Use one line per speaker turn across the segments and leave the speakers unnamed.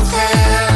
over.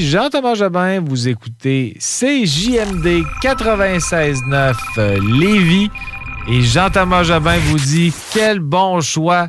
Jean-Thomas Jobin, vous écoutez CJMD 96.9 euh, Lévis. Et Jean-Thomas Jobin vous dit quel bon choix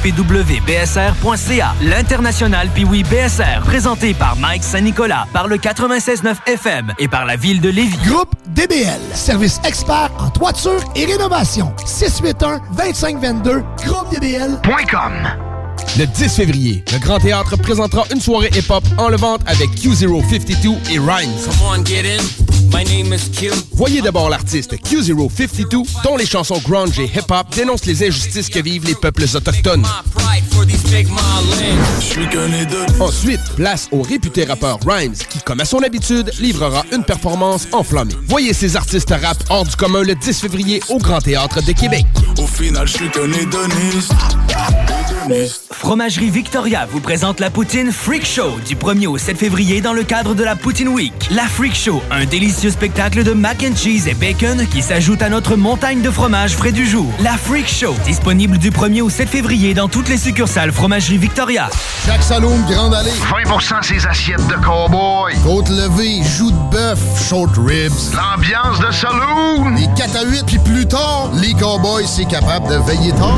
pwbsr.ca. L'international Piwi BSR, présenté par Mike Saint-Nicolas, par le 96.9 FM et par la ville de Lévis.
Groupe DBL, service expert en toiture et rénovation. 681-2522, groupedbl.com.
Le 10 février, le Grand Théâtre présentera une soirée hip-hop en levante avec Q052 et Rhymes.
My name is Q.
Voyez d'abord l'artiste Q052, dont les chansons grunge et hip-hop dénoncent les injustices que vivent les peuples autochtones. Ensuite, place au réputé rappeur Rhymes, qui, comme à son habitude, livrera une performance enflammée. Voyez ces artistes rap hors du commun le 10 février au Grand Théâtre de Québec.
Au final, je suis qu'un hédoniste.
Fromagerie Victoria vous présente la poutine Freak Show du 1er au 7 février dans le cadre de la Poutine Week. La Freak Show, un délicieux spectacle de mac and cheese et bacon qui s'ajoute à notre montagne de fromage frais du jour. La Freak Show, disponible du 1er au 7 février dans toutes les succursales Fromagerie Victoria.
Jacques Saloum, Grande Allée. 20 ses assiettes de cowboy. Côte levée, joues de bœuf, short ribs. L'ambiance de saloon. Les 4 à 8, puis plus tard, les cowboys, c'est capable de veiller tard.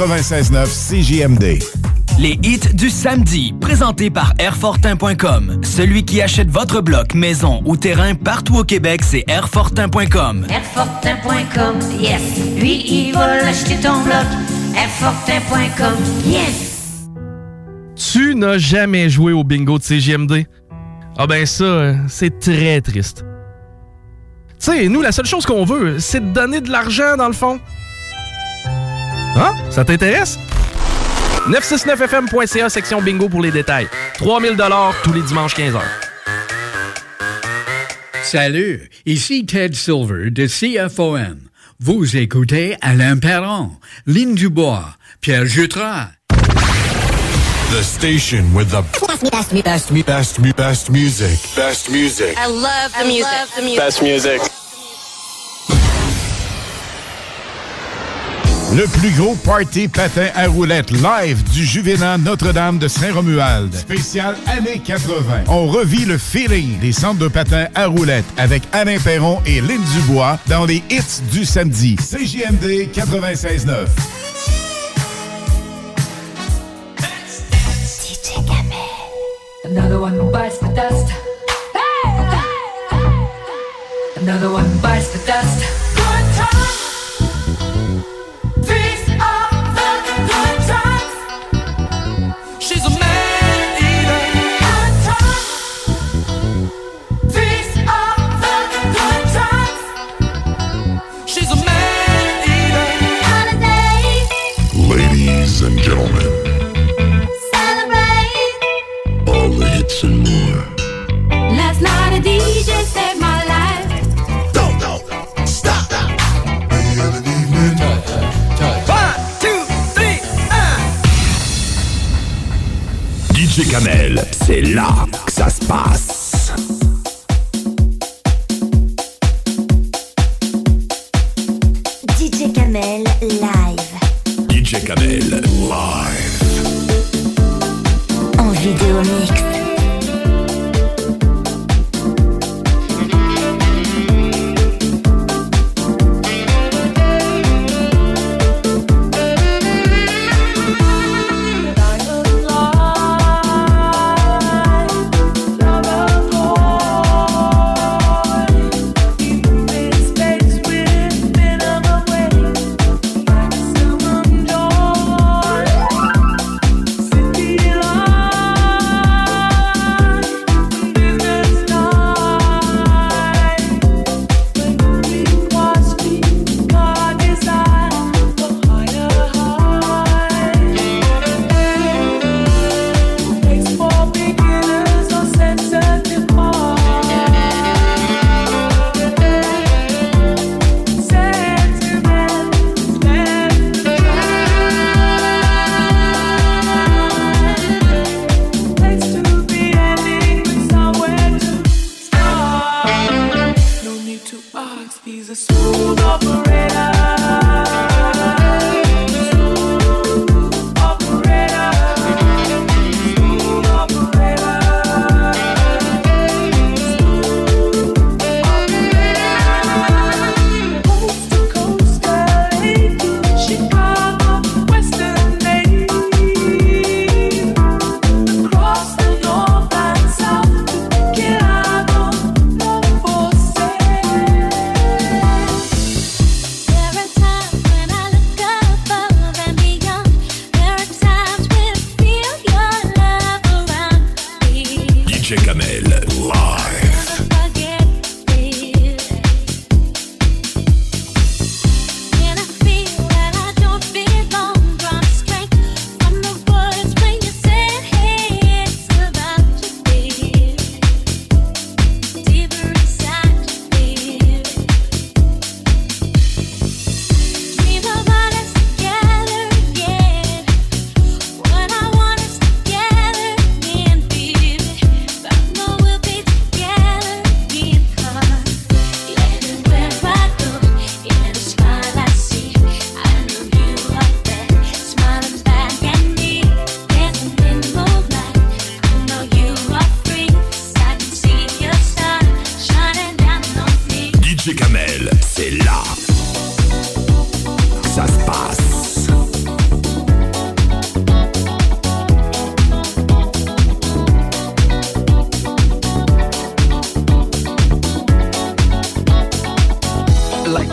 96.9 CJMD.
Les hits du samedi, présentés par Airfortin.com. Celui qui achète votre bloc, maison ou terrain partout au Québec, c'est Airfortin.com.
Airfortin.com, yes. Lui, il va l'acheter ton bloc. Airfortin.com, yes.
Tu n'as jamais joué au bingo de CJMD? Ah ben ça, c'est très triste. Tu sais, nous, la seule chose qu'on veut, c'est de donner de l'argent, dans le fond. Hein? Ça t'intéresse? 969fm.ca, section bingo pour les détails. 3000 tous les dimanches 15h.
Salut, ici Ted Silver de CFOM. Vous écoutez Alain Perron, Lynn Dubois, Pierre Jutras.
The station with the best, best, best, best, best music. Best music.
I love the music.
Love the music. Best music.
Le plus gros party patin à roulettes live du Juvénat Notre-Dame de Saint-Romuald. Spécial années 80. On revit le feeling des centres de patins à roulettes avec Alain Perron et Lynn Dubois dans les hits du samedi. CJMD 96.9.
Another one bites the dust. Another one bites the dust.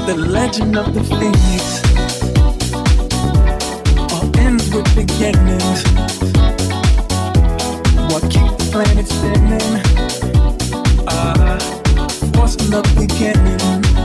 the
legend of the phoenix. All ends with beginnings. What keeps the planet spinning? Uh, force from the beginning.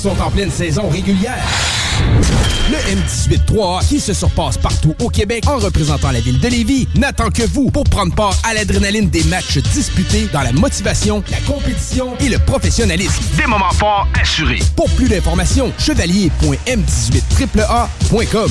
Sont en pleine saison régulière. Le M18-3A, qui se surpasse partout au Québec en représentant la ville de Lévis, n'attend que vous pour prendre part à l'adrénaline des matchs disputés dans la motivation, la compétition et le professionnalisme.
Des moments forts assurés.
Pour plus d'informations, chevalier.m18AAA.com.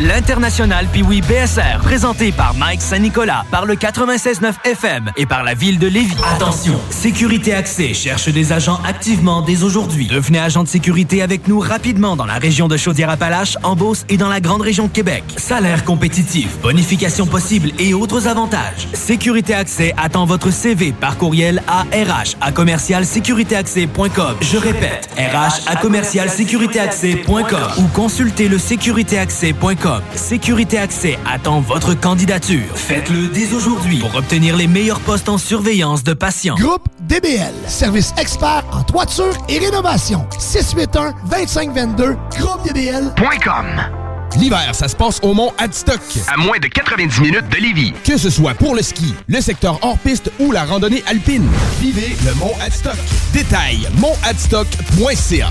L'international Piwi BSR, présenté par Mike Saint-Nicolas, par le 96.9 FM et par la ville de Lévis. Attention, Sécurité Accès cherche des agents activement dès aujourd'hui. Devenez agent de sécurité avec nous rapidement dans la région de Chaudière-Appalaches, en Beauce et dans la grande région de Québec. Salaire compétitif, bonification possible et autres avantages. Sécurité Accès attend votre CV par courriel à RH commercialsécuritéaccès.com. Je répète, RH commercialsécuritéaccès.com ou consultez le sécuritéaccès.com. Sécurité Accès attend votre candidature. Faites-le dès aujourd'hui pour obtenir les meilleurs postes en surveillance de patients.
Groupe DBL, service expert en toiture et rénovation. 681-2522, groupedbl.com.
L'hiver, ça se passe au Mont Adstock.
À moins de 90 minutes de Lévis.
Que ce soit pour le ski, le secteur hors-piste ou la randonnée alpine. Vivez le Mont Adstock. Détail, montadstock.ca.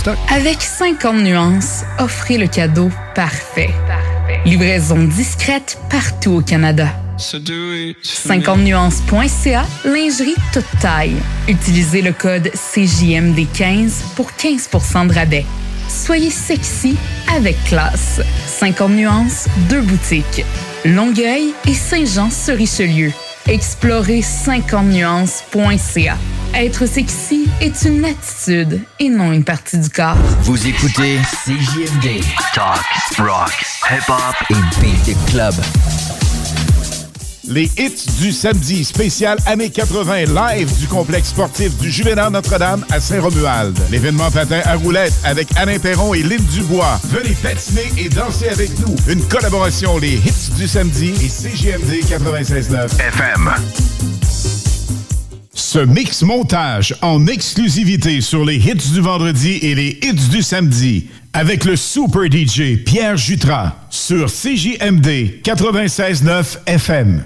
stock.
Avec 50 nuances, offrez le cadeau parfait. Livraison discrète partout au Canada. 50nuances.ca, lingerie toute taille. Utilisez le code CJMD15 pour 15% de rabais. Soyez sexy avec classe. 50 nuances, deux boutiques. Longueuil et Saint-Jean-sur-Richelieu. Explorez 50nuances.ca. Être sexy est une attitude et non une partie du corps.
Vous écoutez CJMD. Talk, rock, hip-hop et beat club.
Les hits du samedi spécial années 80 live du complexe sportif du Juvénat Notre-Dame à Saint-Romuald. L'événement patin à roulettes avec Alain Perron et Lynn Dubois. Venez patiner et danser avec nous. Une collaboration Les hits du samedi et CGMD 96.9 FM. Ce mix montage en exclusivité sur les hits du vendredi et les hits du samedi avec le super DJ Pierre Jutras sur CJMD 96.9 FM.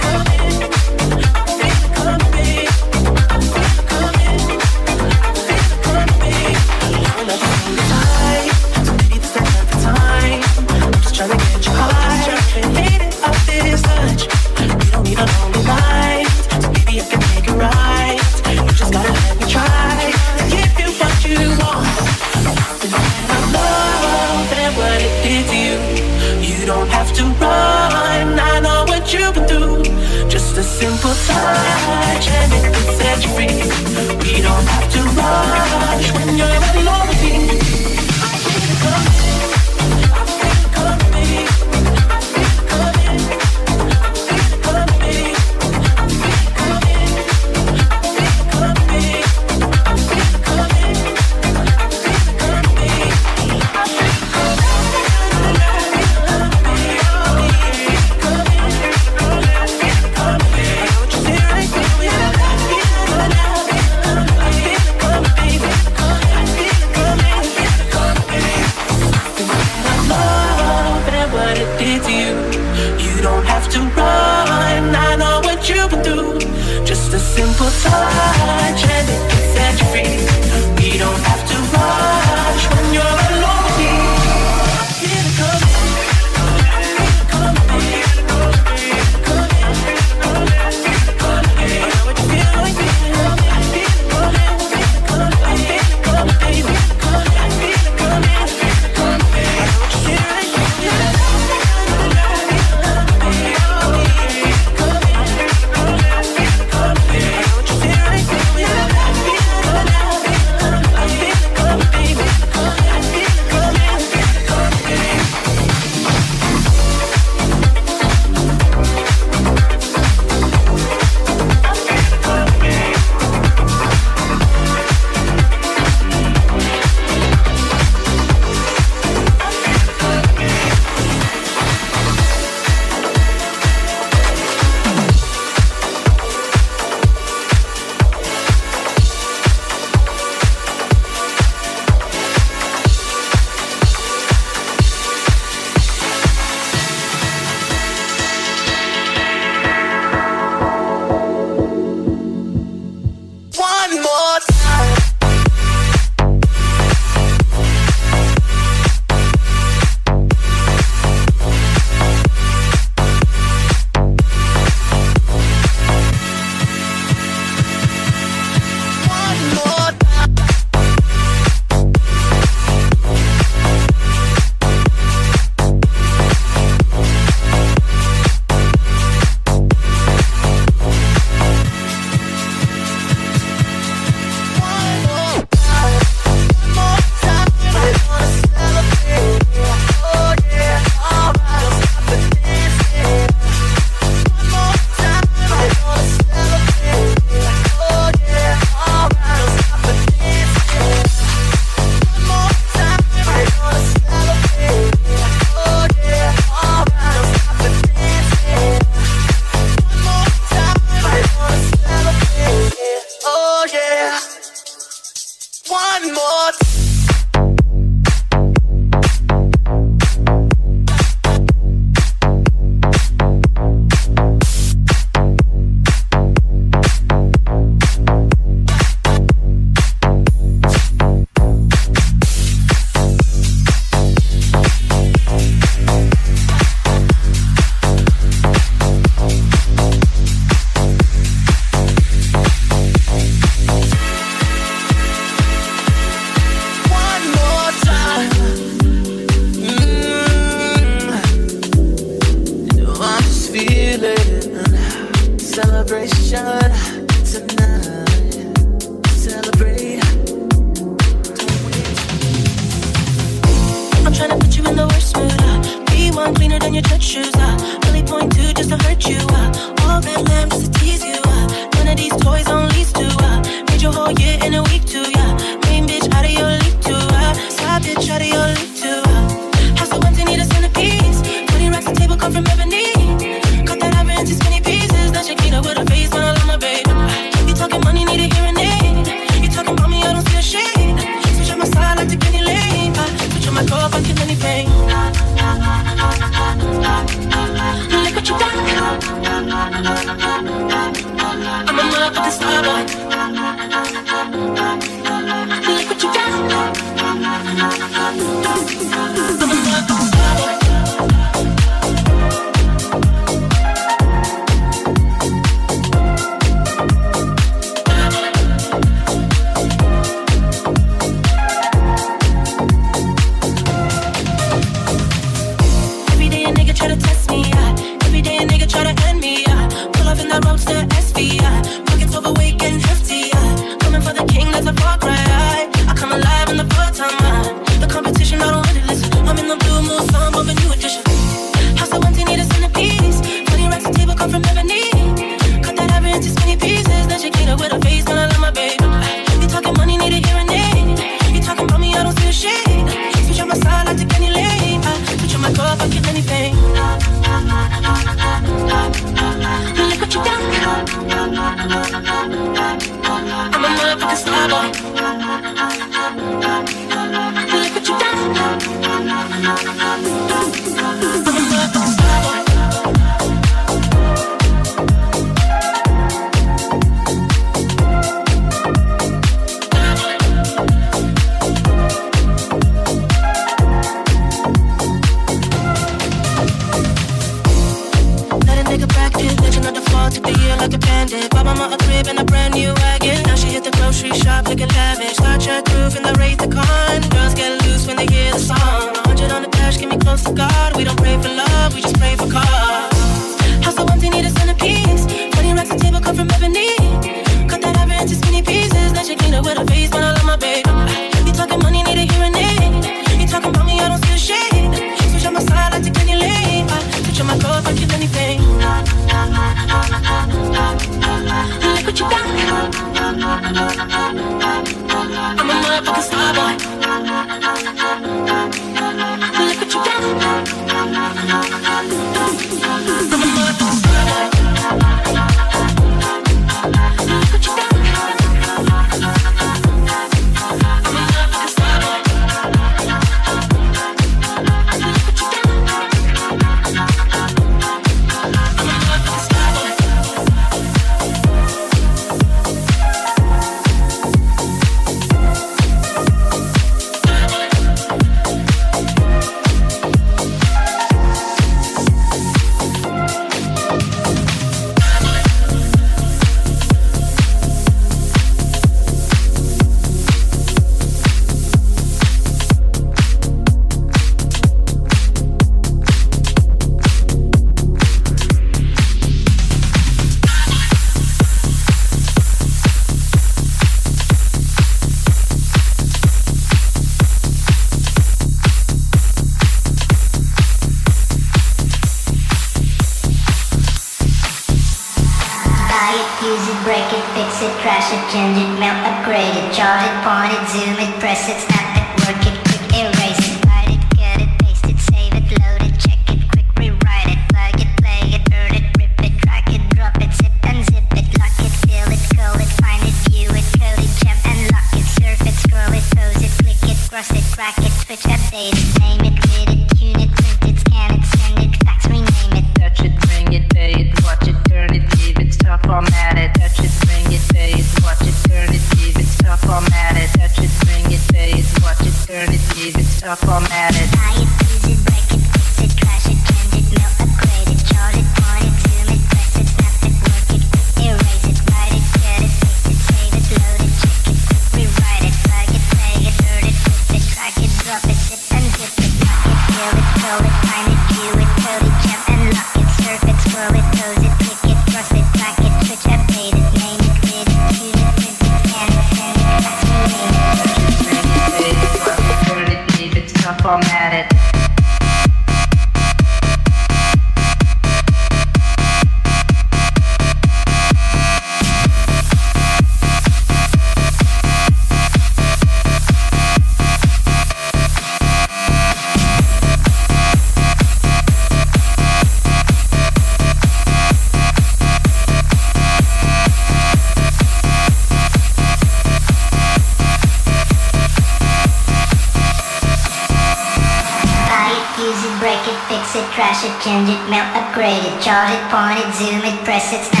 press
its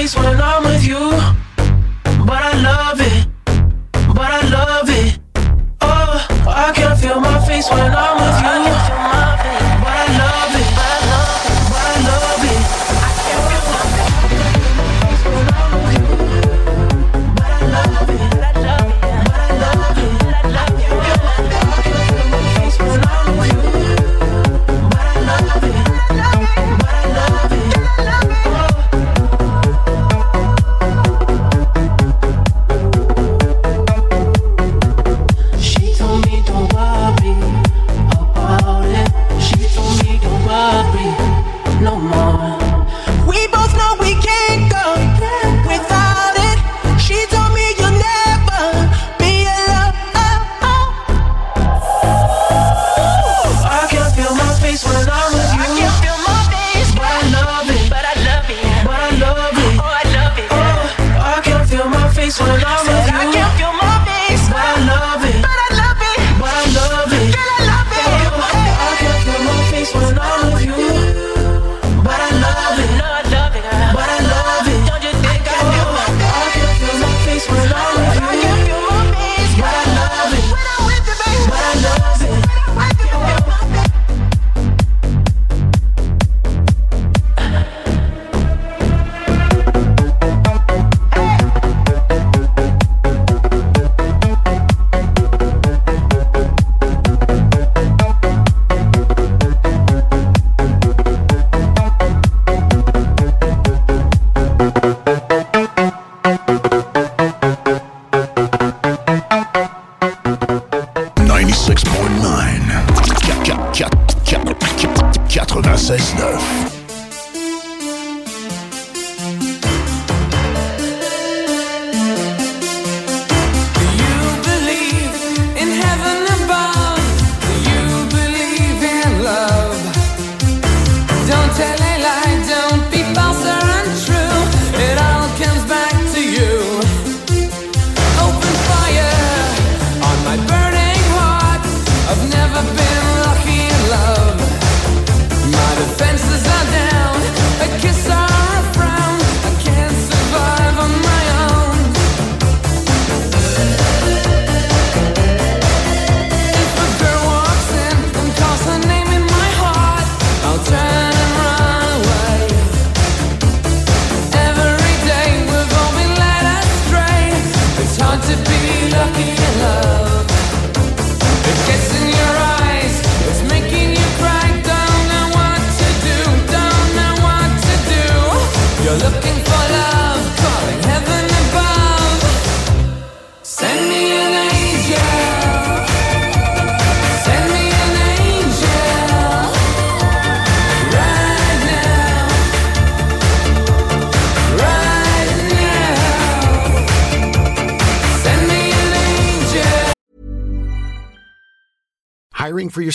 face when I'm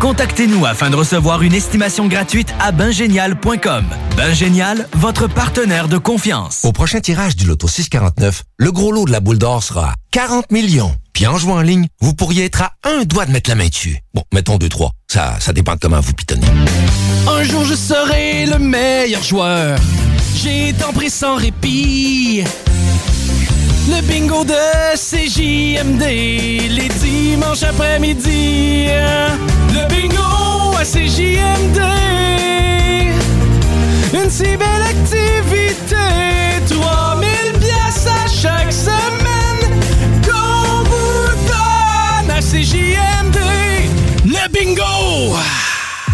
Contactez-nous afin de recevoir une estimation gratuite à bingénial.com. Bingénial, votre partenaire de confiance.
Au prochain tirage du Loto 649, le gros lot de la boule d'or sera à 40 millions. Puis en jouant en ligne, vous pourriez être à un doigt de mettre la main dessus. Bon, mettons 2-3. Ça, ça dépend de comment vous pitonnez.
Un jour je serai le meilleur joueur. J'ai tant pris sans répit. Le bingo de CJMD, les dimanches après-midi. Le bingo à CJMD. Une si belle activité. 3000 pièces à chaque semaine. Qu'on vous donne à CJMD.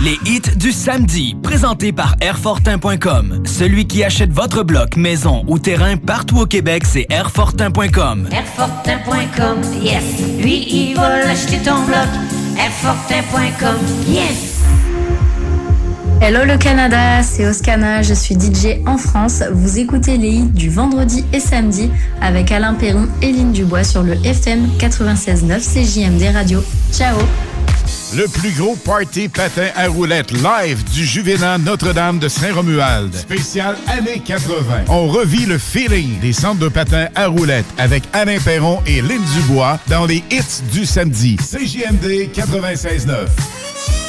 Les hits du samedi, présentés par Airfortin.com. Celui qui achète votre bloc, maison ou terrain partout au Québec, c'est Airfortin.com.
Airfortin.com, yes. Lui, il va l'acheter ton bloc. Airfortin.com, yes.
Hello le Canada, c'est Oscana, je suis DJ en France. Vous écoutez les hits du vendredi et samedi avec Alain Perron et Lynn Dubois sur le FM 96.9 CJMD Radio. Ciao
Le plus gros party patin à roulettes live du Juvénat Notre-Dame de Saint-Romuald. Spécial années 80. On revit le feeling des centres de patins à roulettes avec Alain Perron et Lynn Dubois dans les hits du samedi. CJMD 96.9.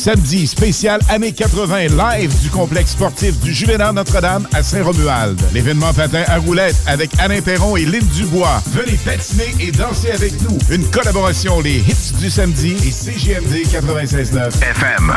samedi spécial années 80 live du complexe sportif du Juvénat Notre-Dame à Saint-Romuald. L'événement patin à roulettes avec Alain Perron et Lynn Dubois. Venez patiner et danser avec nous. Une collaboration les hits du samedi et CGMD 96.9 FM.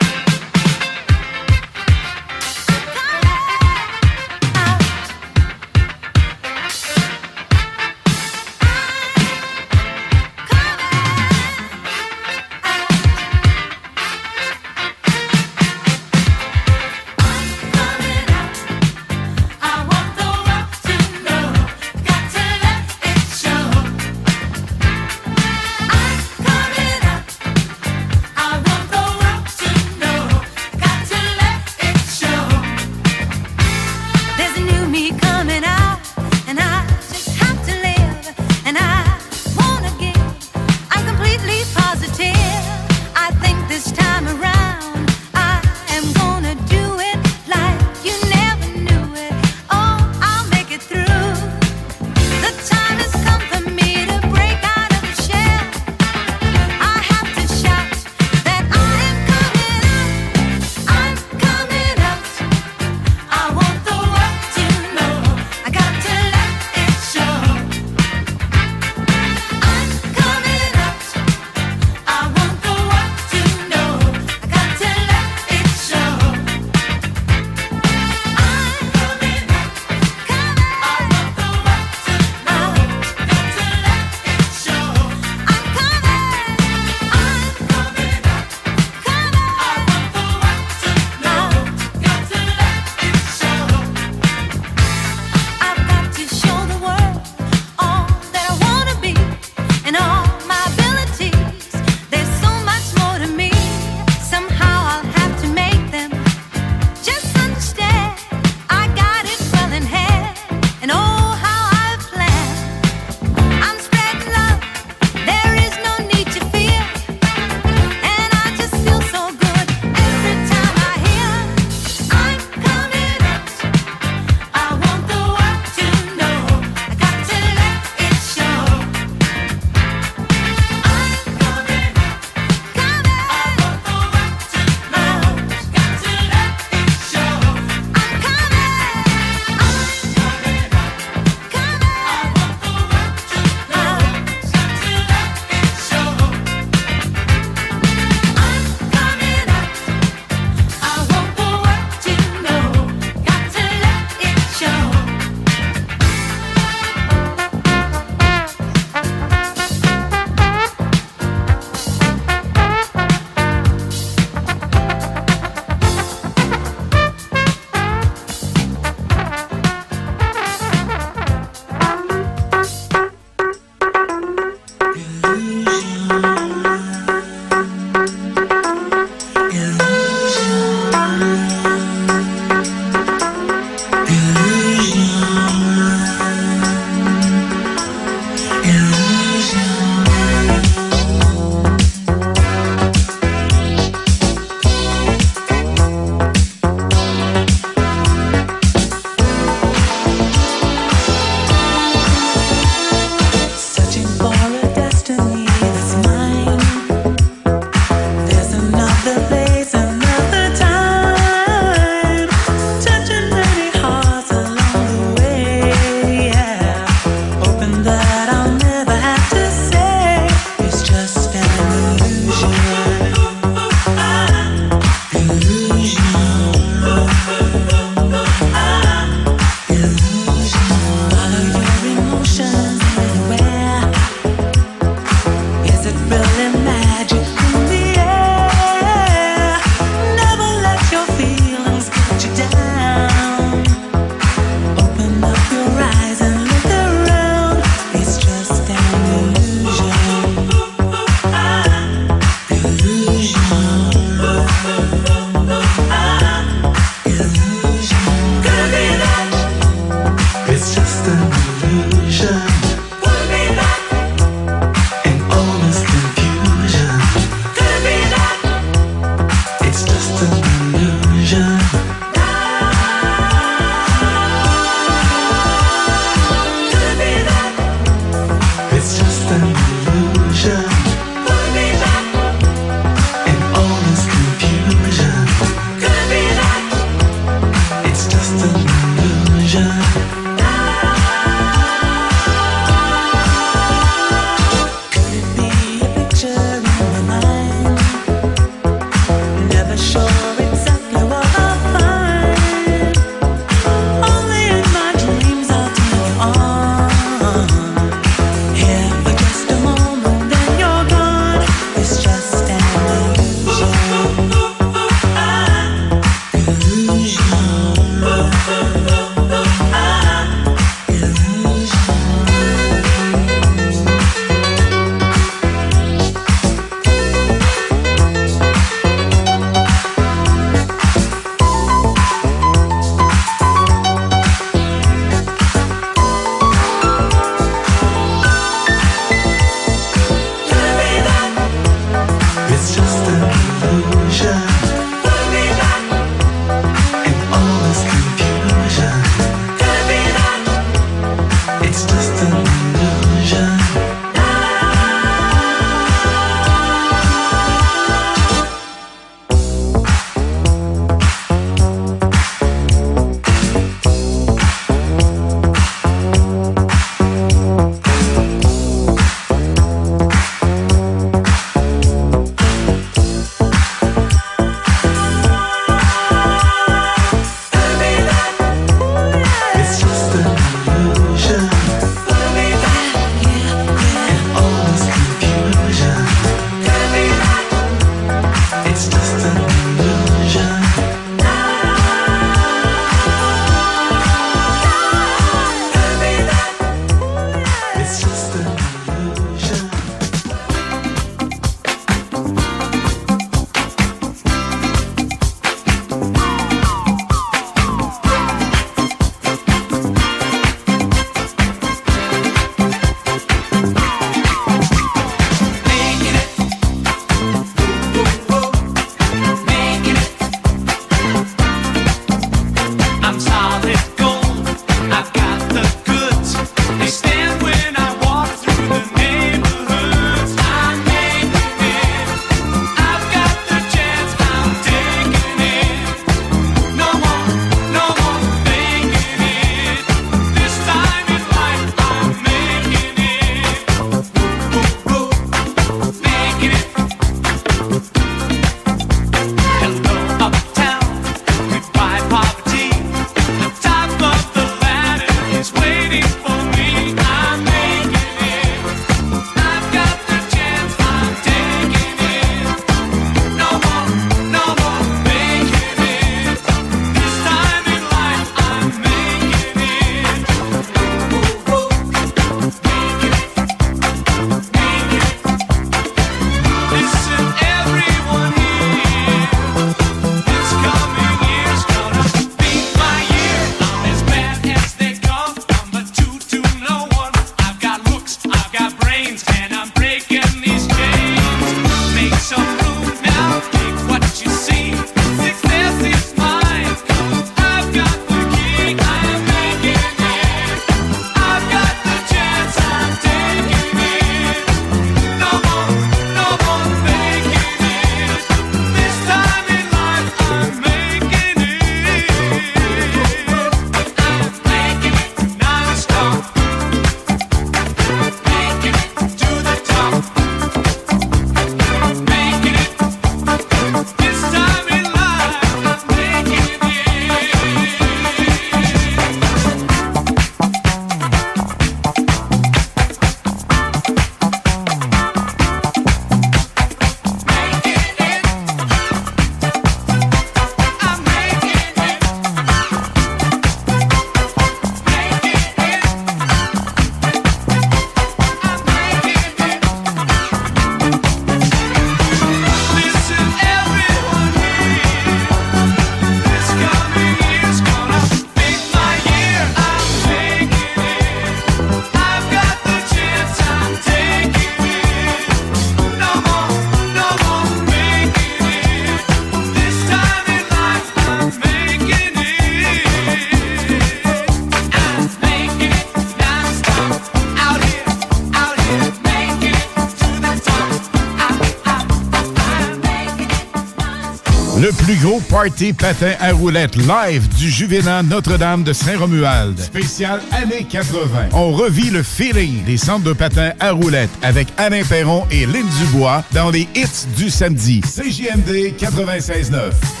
Party patin à roulettes live du Juvénat Notre-Dame de Saint-Romuald. Spécial années 80. On revit le feeling des centres de patins à roulettes avec Alain Perron et Lynn Dubois dans les hits du samedi. CJMD 96.9.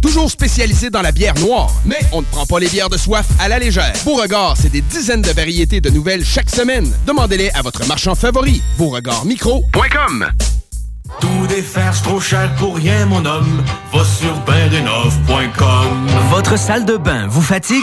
Toujours spécialisé dans la bière noire, mais on ne prend pas les bières de soif à la légère. Beauregard, c'est des dizaines de variétés de nouvelles chaque semaine. Demandez-les à votre marchand favori. Beauregardmicro.com
Tout défaire, c'est trop cher pour rien, mon homme. Va sur bendenov.com.
Votre salle de bain vous fatigue?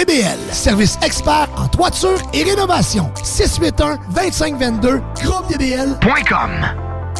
DBL, service expert en toiture et rénovation. 681-2522, groupedbl.com.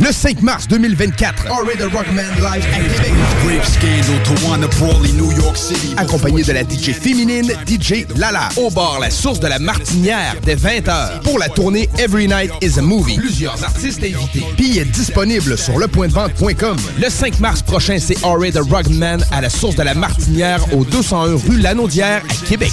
Le 5 mars 2024, accompagné de la DJ féminine DJ Lala, au bar La Source de la Martinière dès 20h pour la tournée Every Night is a Movie. Plusieurs artistes invités. Billets disponibles sur lepointdevente.com. Le 5 mars prochain, c'est Henry the Rugman à la Source de la Martinière au 201 rue Lanaudière à Québec.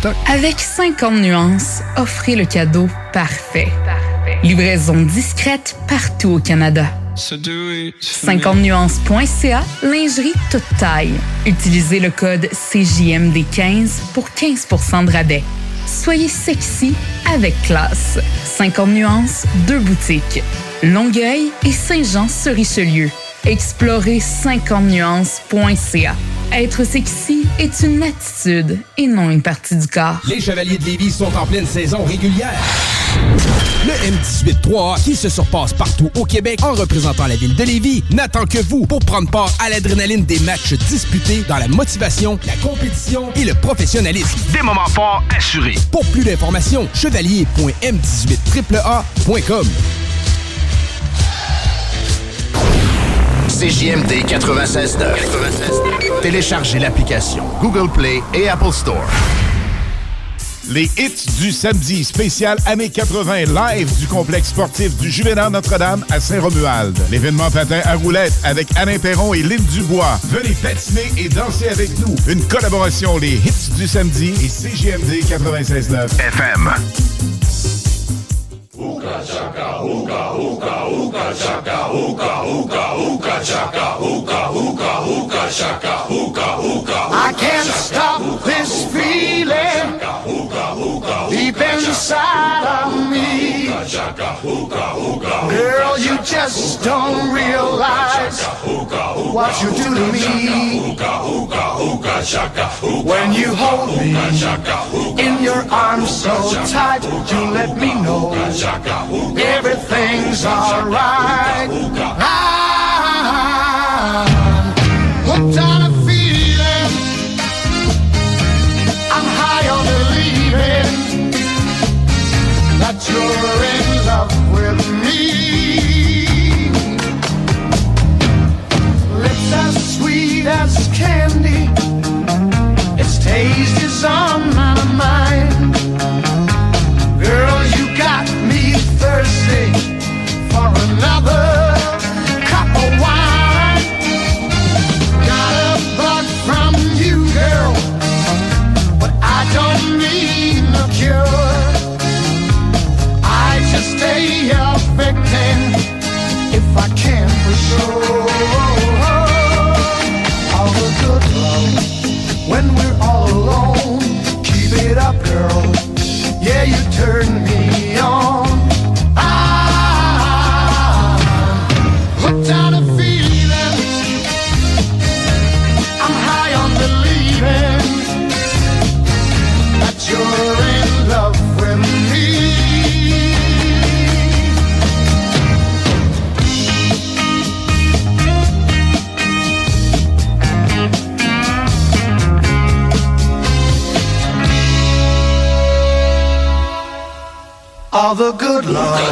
stock.
Avec 50 nuances, offrez le cadeau parfait. Livraison discrète partout au Canada. 50nuances.ca, lingerie toute taille. Utilisez le code CJMD15 pour 15% de rabais. Soyez sexy avec classe. 50 nuances, deux boutiques. Longueuil et Saint-Jean-sur-Richelieu. Explorez 50nuances.ca. Être sexy est une attitude et non une partie du corps.
Les Chevaliers de Lévis sont en pleine saison régulière. Le M18-3A, qui se surpasse partout au Québec en représentant la ville de Lévis, n'attend que vous pour prendre part à l'adrénaline des matchs disputés dans la motivation, la compétition et le professionnalisme.
Des moments forts assurés.
Pour plus d'informations, chevalier.m18AAA.com.
CJMD 96.9. Téléchargez l'application Google Play et Apple Store.
Les hits du samedi spécial années 80 live du complexe sportif du Juvénat Notre-Dame à Saint-Romuald. L'événement patin à roulettes avec Alain Perron et Lynn Dubois. Venez patiner et danser avec nous. Une collaboration Les hits du samedi et CGMD 96.9
FM. Uka chaka, uka, uka, uka chaka, uka, uka, uka chaka, uka, uka, uka chaka, uka, uka.
I can't stop this feeling deep inside of me. Girl, you
just don't realize what you do to me when you hold me in your arms so tight. You let me know. Everything's alright.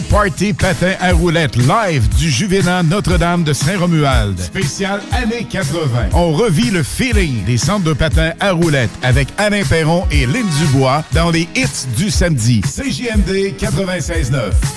party patin à roulettes live du Juvénat Notre-Dame de Saint-Romuald. Spécial année 80. On revit le feeling des centres de patins à roulettes avec Alain Perron et Lynn Dubois dans les hits du samedi. CJMD 96.9.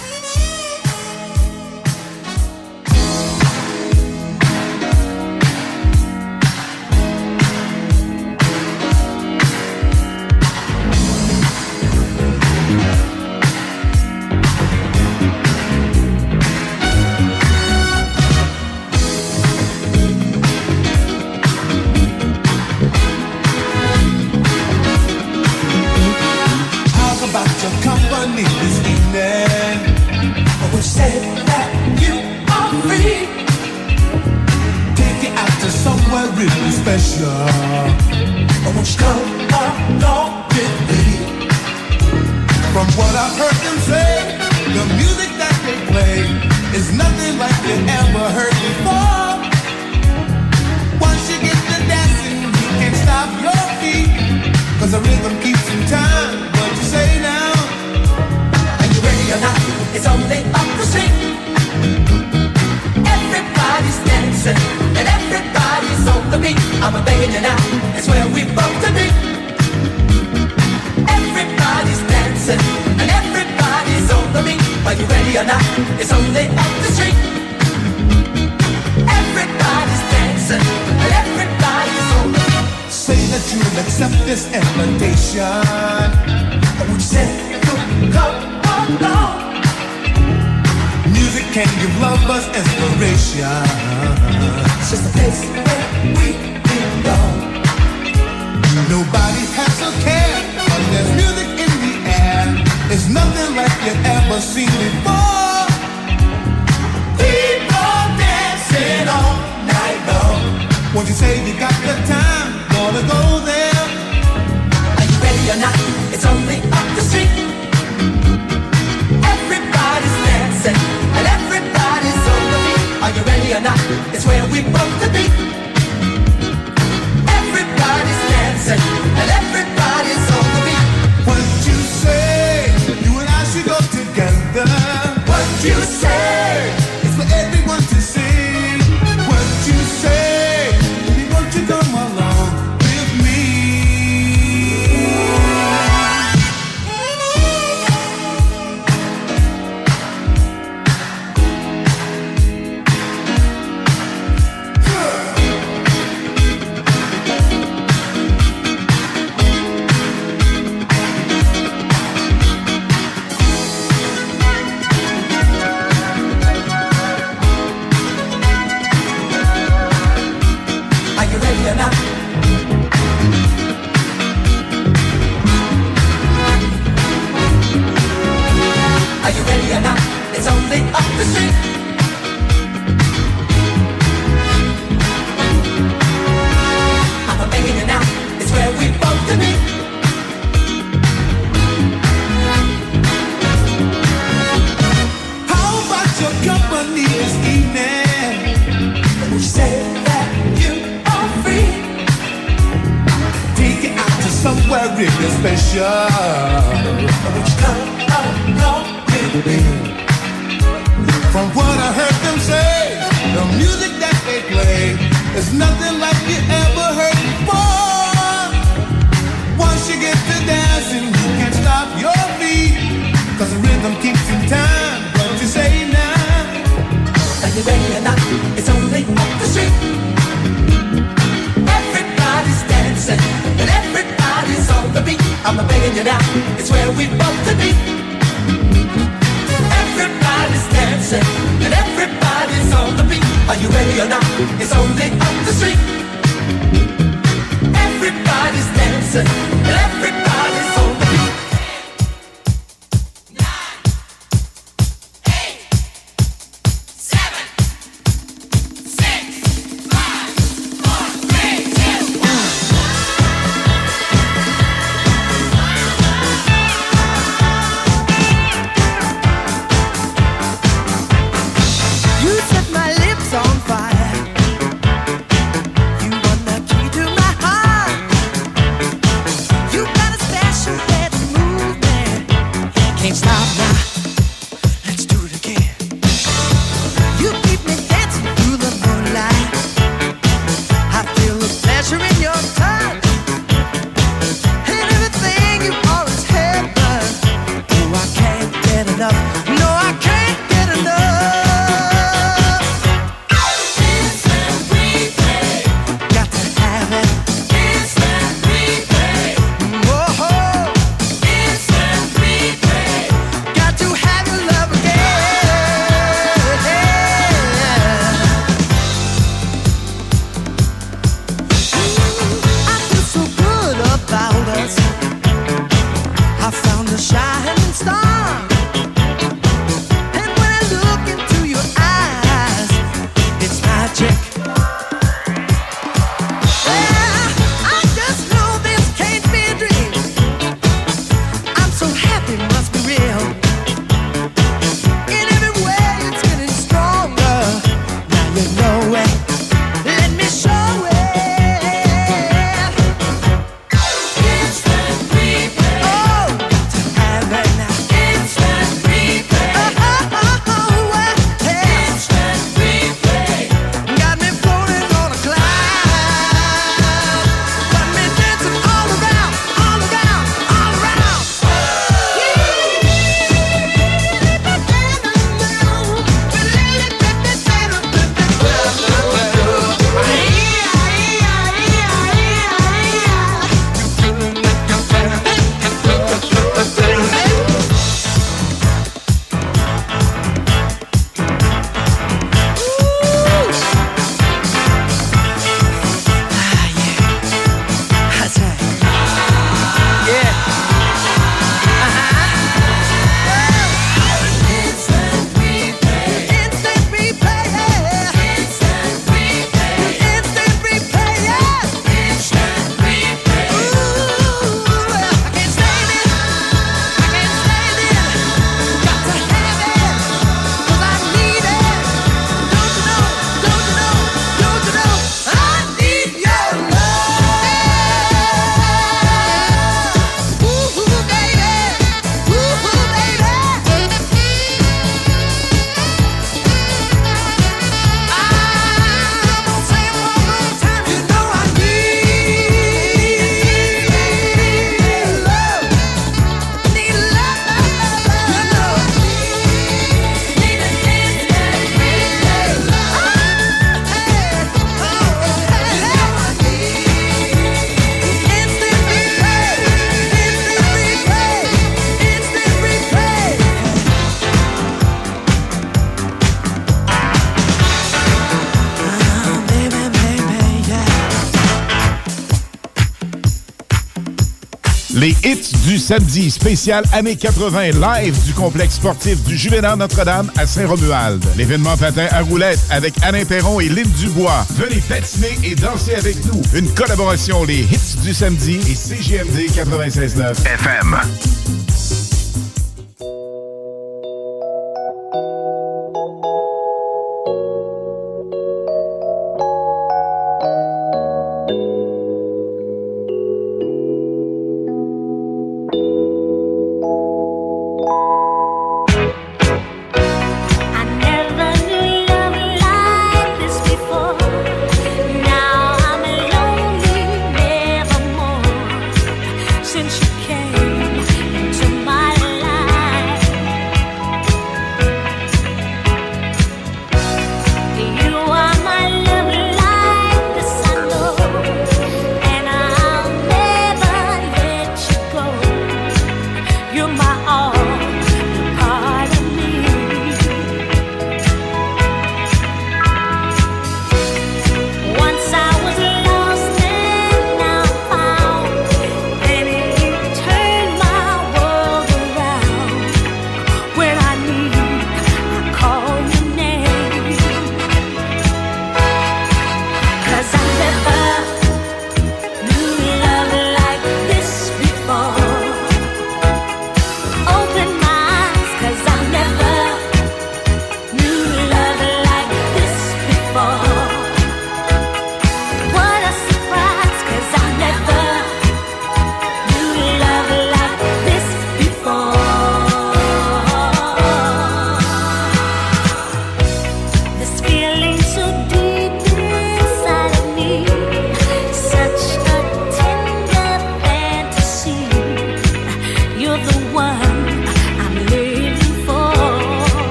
hits du samedi, spécial années 80, live du complexe sportif du Juvénat Notre-Dame à Saint-Romuald. L'événement patin à roulettes avec Alain Perron et Lynn Dubois. Venez patiner et danser avec nous. Une collaboration, les hits du samedi et CGMD 96.9 FM.